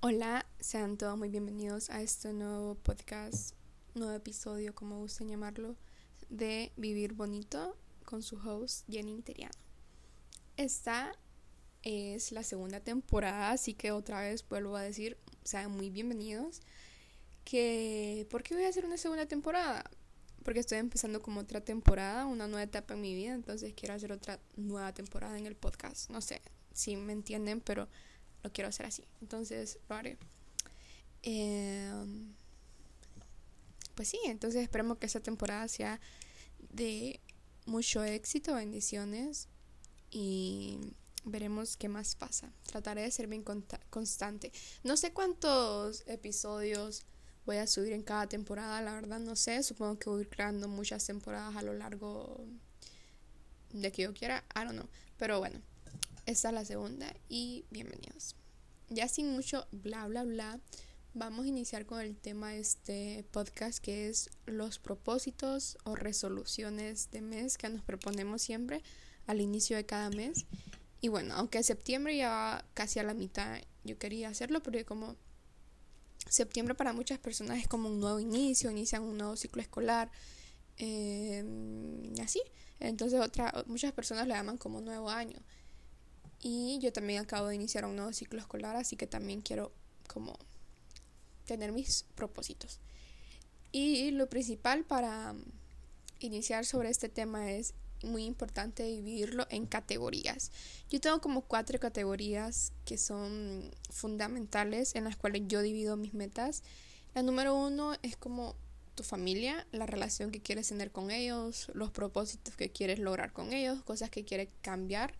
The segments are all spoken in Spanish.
Hola, sean todos muy bienvenidos a este nuevo podcast, nuevo episodio, como gusten llamarlo, de Vivir Bonito con su host Jenny Interiano. Esta es la segunda temporada, así que otra vez vuelvo a decir, sean muy bienvenidos. Que, ¿Por qué voy a hacer una segunda temporada? Porque estoy empezando como otra temporada, una nueva etapa en mi vida, entonces quiero hacer otra nueva temporada en el podcast. No sé si me entienden, pero lo quiero hacer así. Entonces lo haré. Em, pues sí, entonces esperemos que esta temporada sea de mucho éxito, bendiciones y veremos qué más pasa. Trataré de ser bien constante. No sé cuántos episodios voy a subir en cada temporada, la verdad no sé. Supongo que voy a ir creando muchas temporadas a lo largo de que yo quiera. I don't know. Pero bueno, esta es la segunda y bienvenidos. Ya sin mucho bla bla bla, vamos a iniciar con el tema de este podcast que es los propósitos o resoluciones de mes que nos proponemos siempre al inicio de cada mes. Y bueno, aunque septiembre ya va casi a la mitad, yo quería hacerlo porque como septiembre para muchas personas es como un nuevo inicio, inician un nuevo ciclo escolar, eh, así. Entonces otra, muchas personas lo llaman como nuevo año. Y yo también acabo de iniciar un nuevo ciclo escolar, así que también quiero como tener mis propósitos. Y lo principal para um, iniciar sobre este tema es muy importante dividirlo en categorías. Yo tengo como cuatro categorías que son fundamentales en las cuales yo divido mis metas. La número uno es como tu familia, la relación que quieres tener con ellos, los propósitos que quieres lograr con ellos, cosas que quieres cambiar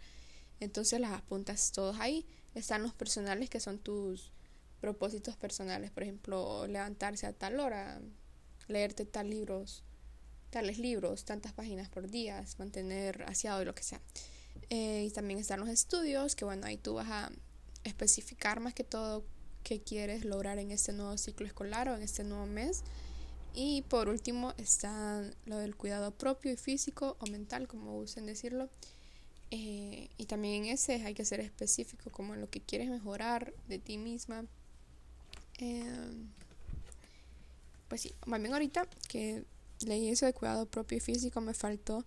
entonces las apuntas todos ahí. Están los personales que son tus propósitos personales, por ejemplo, levantarse a tal hora, leerte tal libros, tales libros, tantas páginas por día, mantener aseado y lo que sea. Eh, y también están los estudios, que bueno, ahí tú vas a especificar más que todo qué quieres lograr en este nuevo ciclo escolar o en este nuevo mes. Y por último está lo del cuidado propio y físico o mental, como gusten decirlo. Eh, y también en ese hay que ser específico como en lo que quieres mejorar de ti misma. Em, pues sí, más bien ahorita que leí eso de cuidado propio y físico me faltó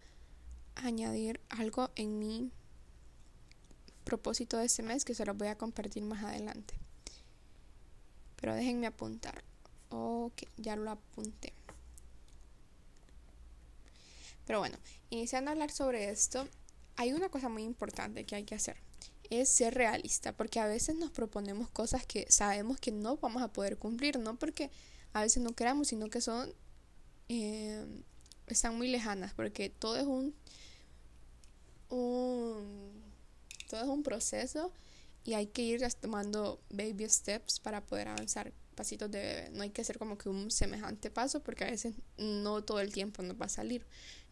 añadir algo en mi propósito de ese mes que se lo voy a compartir más adelante. Pero déjenme apuntar. Ok, ya lo apunté. Pero bueno, iniciando a hablar sobre esto, hay una cosa muy importante que hay que hacer. Es ser realista, porque a veces nos proponemos cosas que sabemos que no vamos a poder cumplir, no porque a veces no queramos, sino que son eh, están muy lejanas, porque todo es un, un todo es un proceso y hay que ir tomando baby steps para poder avanzar pasitos de bebé. No hay que hacer como que un semejante paso porque a veces no todo el tiempo nos va a salir.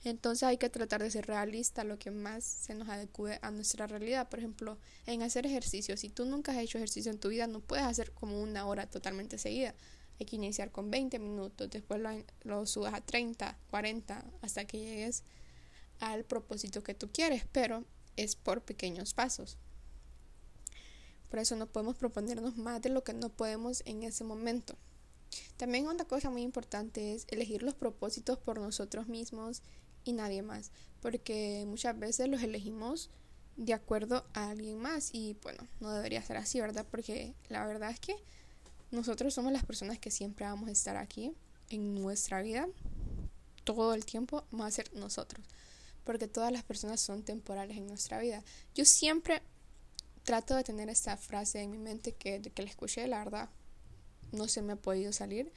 Entonces hay que tratar de ser realista lo que más se nos adecue a nuestra realidad. Por ejemplo, en hacer ejercicio. Si tú nunca has hecho ejercicio en tu vida, no puedes hacer como una hora totalmente seguida. Hay que iniciar con 20 minutos, después lo, lo subas a 30, 40, hasta que llegues al propósito que tú quieres, pero es por pequeños pasos. Por eso no podemos proponernos más de lo que no podemos en ese momento. También una cosa muy importante es elegir los propósitos por nosotros mismos y nadie más, porque muchas veces los elegimos de acuerdo a alguien más y bueno, no debería ser así, ¿verdad? Porque la verdad es que nosotros somos las personas que siempre vamos a estar aquí en nuestra vida, todo el tiempo vamos a ser nosotros, porque todas las personas son temporales en nuestra vida. Yo siempre trato de tener esta frase en mi mente que, que la escuché, la verdad, no se me ha podido salir,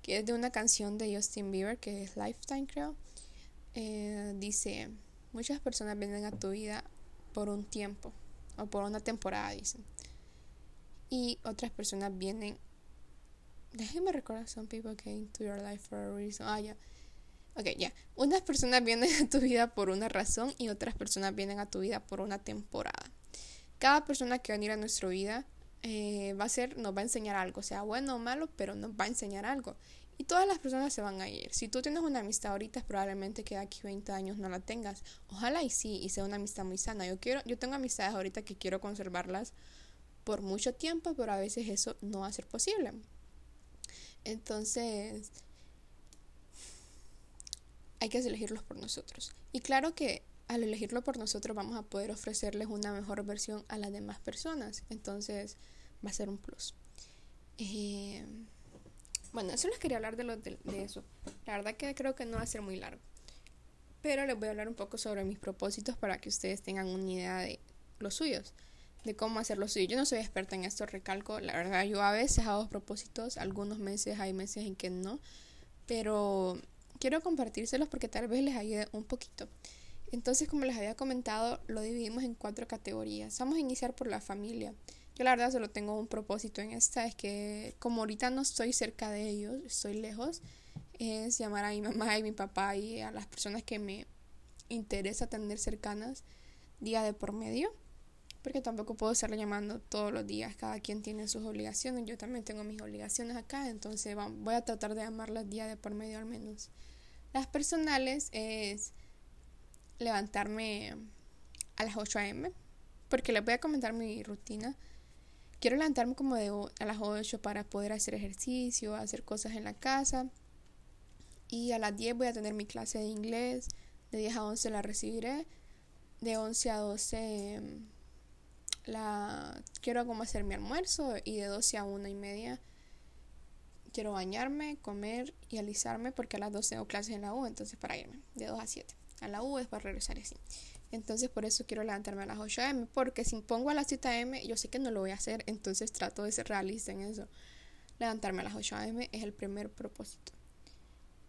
que es de una canción de Justin Bieber, que es Lifetime, creo. Eh, dice, muchas personas vienen a tu vida por un tiempo o por una temporada, dicen. Y otras personas vienen, déjenme recordar, some people came to your life for a reason. Ah, ya. Ok, ya. Unas personas vienen a tu vida por una razón y otras personas vienen a tu vida por una temporada cada persona que va a venir a nuestra vida eh, va a ser, nos va a enseñar algo, sea bueno o malo, pero nos va a enseñar algo. Y todas las personas se van a ir. Si tú tienes una amistad ahorita, probablemente que aquí 20 años no la tengas. Ojalá y sí, y sea una amistad muy sana. Yo quiero, yo tengo amistades ahorita que quiero conservarlas por mucho tiempo, pero a veces eso no va a ser posible. Entonces, hay que elegirlos por nosotros. Y claro que al elegirlo por nosotros vamos a poder ofrecerles una mejor versión a las demás personas. Entonces, va a ser un plus. Eh, bueno, eso les quería hablar de, lo, de, eso. La verdad que creo que no va a ser muy largo. Pero les voy a hablar un poco sobre mis propósitos para que ustedes tengan una idea de los suyos, de cómo hacer los suyos. Yo no soy experta en esto, recalco. La verdad, yo a veces hago propósitos, algunos meses hay meses en que no. Pero quiero compartírselos porque tal vez les ayude un poquito. Entonces, como les había comentado, lo dividimos en cuatro categorías. Vamos a iniciar por la familia. Yo la verdad solo tengo un propósito en esta, es que como ahorita no estoy cerca de ellos, estoy lejos, es llamar a mi mamá y mi papá y a las personas que me interesa tener cercanas día de por medio, porque tampoco puedo estarle llamando todos los días, cada quien tiene sus obligaciones, yo también tengo mis obligaciones acá, entonces voy a tratar de llamarlas día de por medio al menos. Las personales es levantarme a las 8 a.m. Porque les voy a comentar mi rutina. Quiero levantarme como de a las 8 para poder hacer ejercicio, hacer cosas en la casa. Y a las 10 voy a tener mi clase de inglés. De 10 a 11 la recibiré. De 11 a 12 la quiero como hacer mi almuerzo. Y de 12 a 1 y media quiero bañarme, comer y alisarme porque a las 12 tengo clases en la U. Entonces para irme. De 2 a 7 a la U, para regresar así. Entonces por eso quiero levantarme a las 8 am, porque si pongo a las 7 am, yo sé que no lo voy a hacer, entonces trato de ser realista en eso. Levantarme a las 8 am es el primer propósito.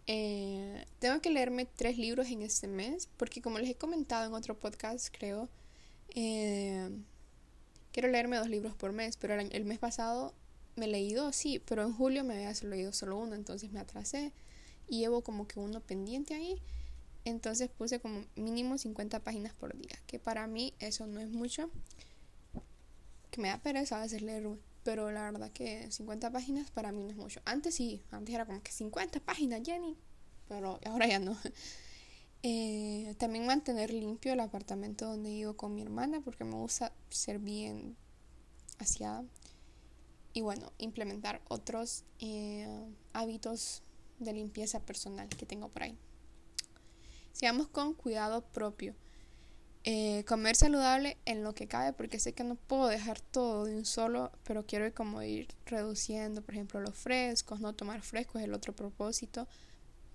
Eh, tengo que leerme tres libros en este mes, porque como les he comentado en otro podcast, creo, eh, quiero leerme dos libros por mes, pero el, mes pasado me leí dos, sí, pero en julio me había leído solo uno, entonces me atrasé y llevo como que uno pendiente ahí. Entonces puse como mínimo 50 páginas por día, que para mí eso no es mucho. Que me da pereza a veces leer, pero la verdad que 50 páginas para mí no es mucho. Antes sí, antes era como que 50 páginas, Jenny, pero ahora ya no. Eh, también mantener limpio el apartamento donde vivo con mi hermana, porque me gusta ser bien aseada. Y bueno, implementar otros eh, hábitos de limpieza personal que tengo por ahí. Sigamos con cuidado propio. Eh, comer saludable en lo que cabe, porque sé que no puedo dejar todo de un solo, pero quiero como ir reduciendo, por ejemplo, los frescos, no tomar frescos es el otro propósito,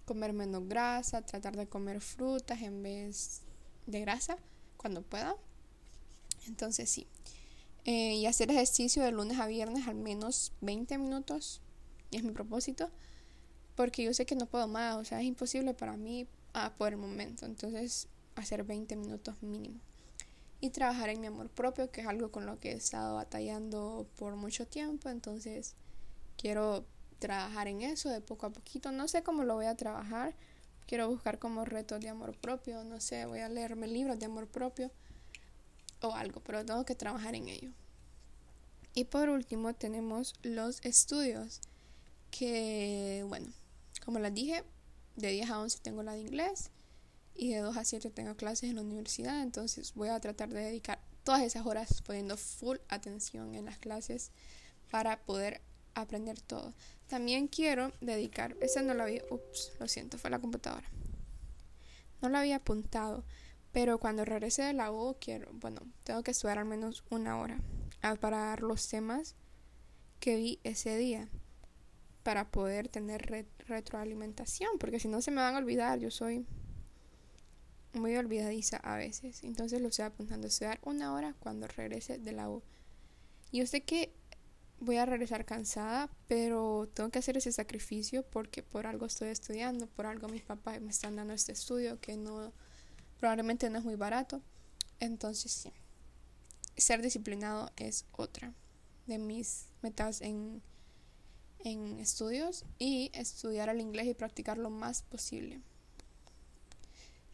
comer menos grasa, tratar de comer frutas en vez de grasa cuando pueda. Entonces sí. Eh, y hacer ejercicio de lunes a viernes al menos 20 minutos, es mi propósito, porque yo sé que no puedo más, o sea, es imposible para mí por el momento. Entonces, hacer 20 minutos mínimo. Y trabajar en mi amor propio, que es algo con lo que he estado batallando por mucho tiempo. Entonces, quiero trabajar en eso de poco a poquito. No sé cómo lo voy a trabajar. Quiero buscar como retos de amor propio. No sé, voy a leerme libros de amor propio o algo, pero tengo que trabajar en ello. Y por último tenemos los estudios, que bueno, como les dije, de 10 a 11 tengo la de inglés y de 2 a 7 tengo clases en la universidad, entonces voy a tratar de dedicar todas esas horas poniendo full atención en las clases para poder aprender todo. También quiero dedicar, esa no la había, ups, lo siento, fue la computadora. No la había apuntado, pero cuando regrese de la U quiero, bueno, tengo que estudiar al menos una hora para dar los temas que vi ese día para poder tener retroalimentación, porque si no se me van a olvidar, yo soy muy olvidadiza a veces, entonces lo estoy apuntando a estudiar una hora cuando regrese de la U. Yo sé que voy a regresar cansada, pero tengo que hacer ese sacrificio porque por algo estoy estudiando, por algo mis papás me están dando este estudio que no probablemente no es muy barato. Entonces, sí. Ser disciplinado es otra de mis metas en en estudios y estudiar el inglés y practicar lo más posible.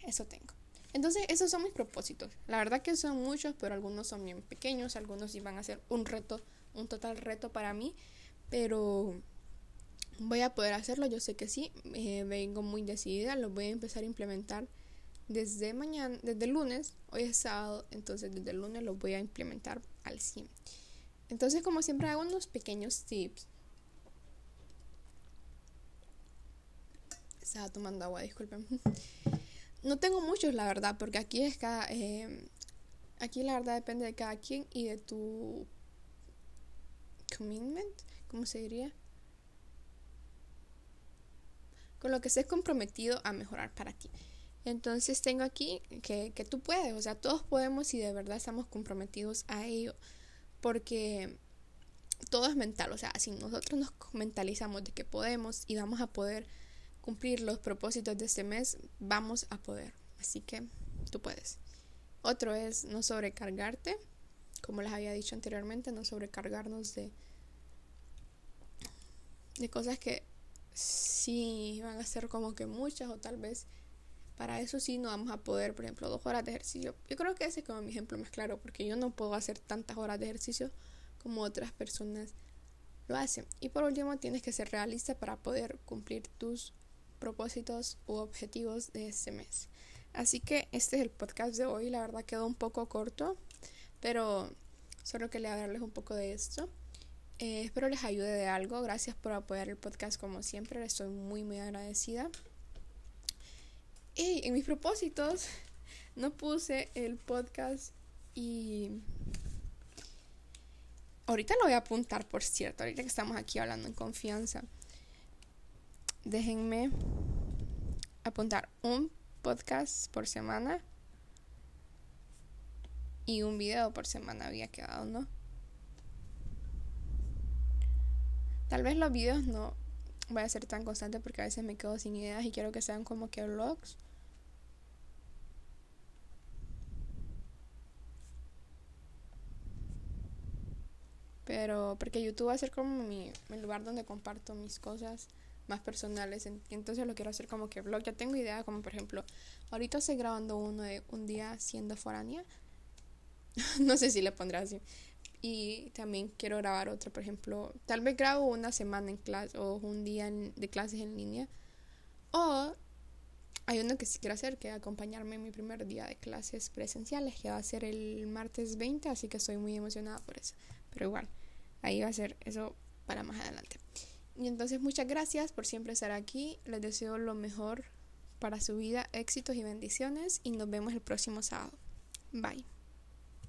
Eso tengo. Entonces, esos son mis propósitos. La verdad que son muchos, pero algunos son bien pequeños, algunos iban a ser un reto, un total reto para mí, pero voy a poder hacerlo, yo sé que sí, eh, vengo muy decidida, lo voy a empezar a implementar desde mañana, desde lunes, hoy es sábado, entonces desde lunes lo voy a implementar al 100. Entonces, como siempre, hago unos pequeños tips. Estaba tomando agua, disculpen. No tengo muchos, la verdad, porque aquí es cada. Eh, aquí la verdad depende de cada quien y de tu commitment, ¿cómo se diría? Con lo que estés comprometido a mejorar para ti. Entonces tengo aquí que, que tú puedes, o sea, todos podemos y de verdad estamos comprometidos a ello, porque todo es mental, o sea, si nosotros nos mentalizamos de que podemos y vamos a poder cumplir los propósitos de este mes, vamos a poder. Así que tú puedes. Otro es no sobrecargarte, como les había dicho anteriormente, no sobrecargarnos de, de cosas que sí van a ser como que muchas o tal vez para eso sí no vamos a poder, por ejemplo, dos horas de ejercicio. Yo creo que ese es como mi ejemplo más claro, porque yo no puedo hacer tantas horas de ejercicio como otras personas lo hacen. Y por último, tienes que ser realista para poder cumplir tus propósitos u objetivos de este mes. Así que este es el podcast de hoy. La verdad quedó un poco corto, pero solo quería darles un poco de esto. Eh, espero les ayude de algo. Gracias por apoyar el podcast como siempre. Les estoy muy, muy agradecida. Y en mis propósitos no puse el podcast y ahorita lo voy a apuntar, por cierto, ahorita que estamos aquí hablando en confianza. Déjenme apuntar un podcast por semana y un video por semana había quedado, ¿no? Tal vez los videos no voy a ser tan constante porque a veces me quedo sin ideas y quiero que sean como que vlogs. Pero porque YouTube va a ser como mi, lugar donde comparto mis cosas más personales. Entonces lo quiero hacer como que blog. Ya tengo idea, como por ejemplo, ahorita estoy grabando uno de un día siendo foránea. no sé si le pondré así. Y también quiero grabar otro, por ejemplo, tal vez grabo una semana en clase o un día de clases en línea. O hay uno que sí quiero hacer, que acompañarme en mi primer día de clases presenciales, que va a ser el martes 20, así que estoy muy emocionada por eso. Pero igual, ahí va a ser eso para más adelante. Y entonces muchas gracias por siempre estar aquí. Les deseo lo mejor para su vida, éxitos y bendiciones. Y nos vemos el próximo sábado. Bye.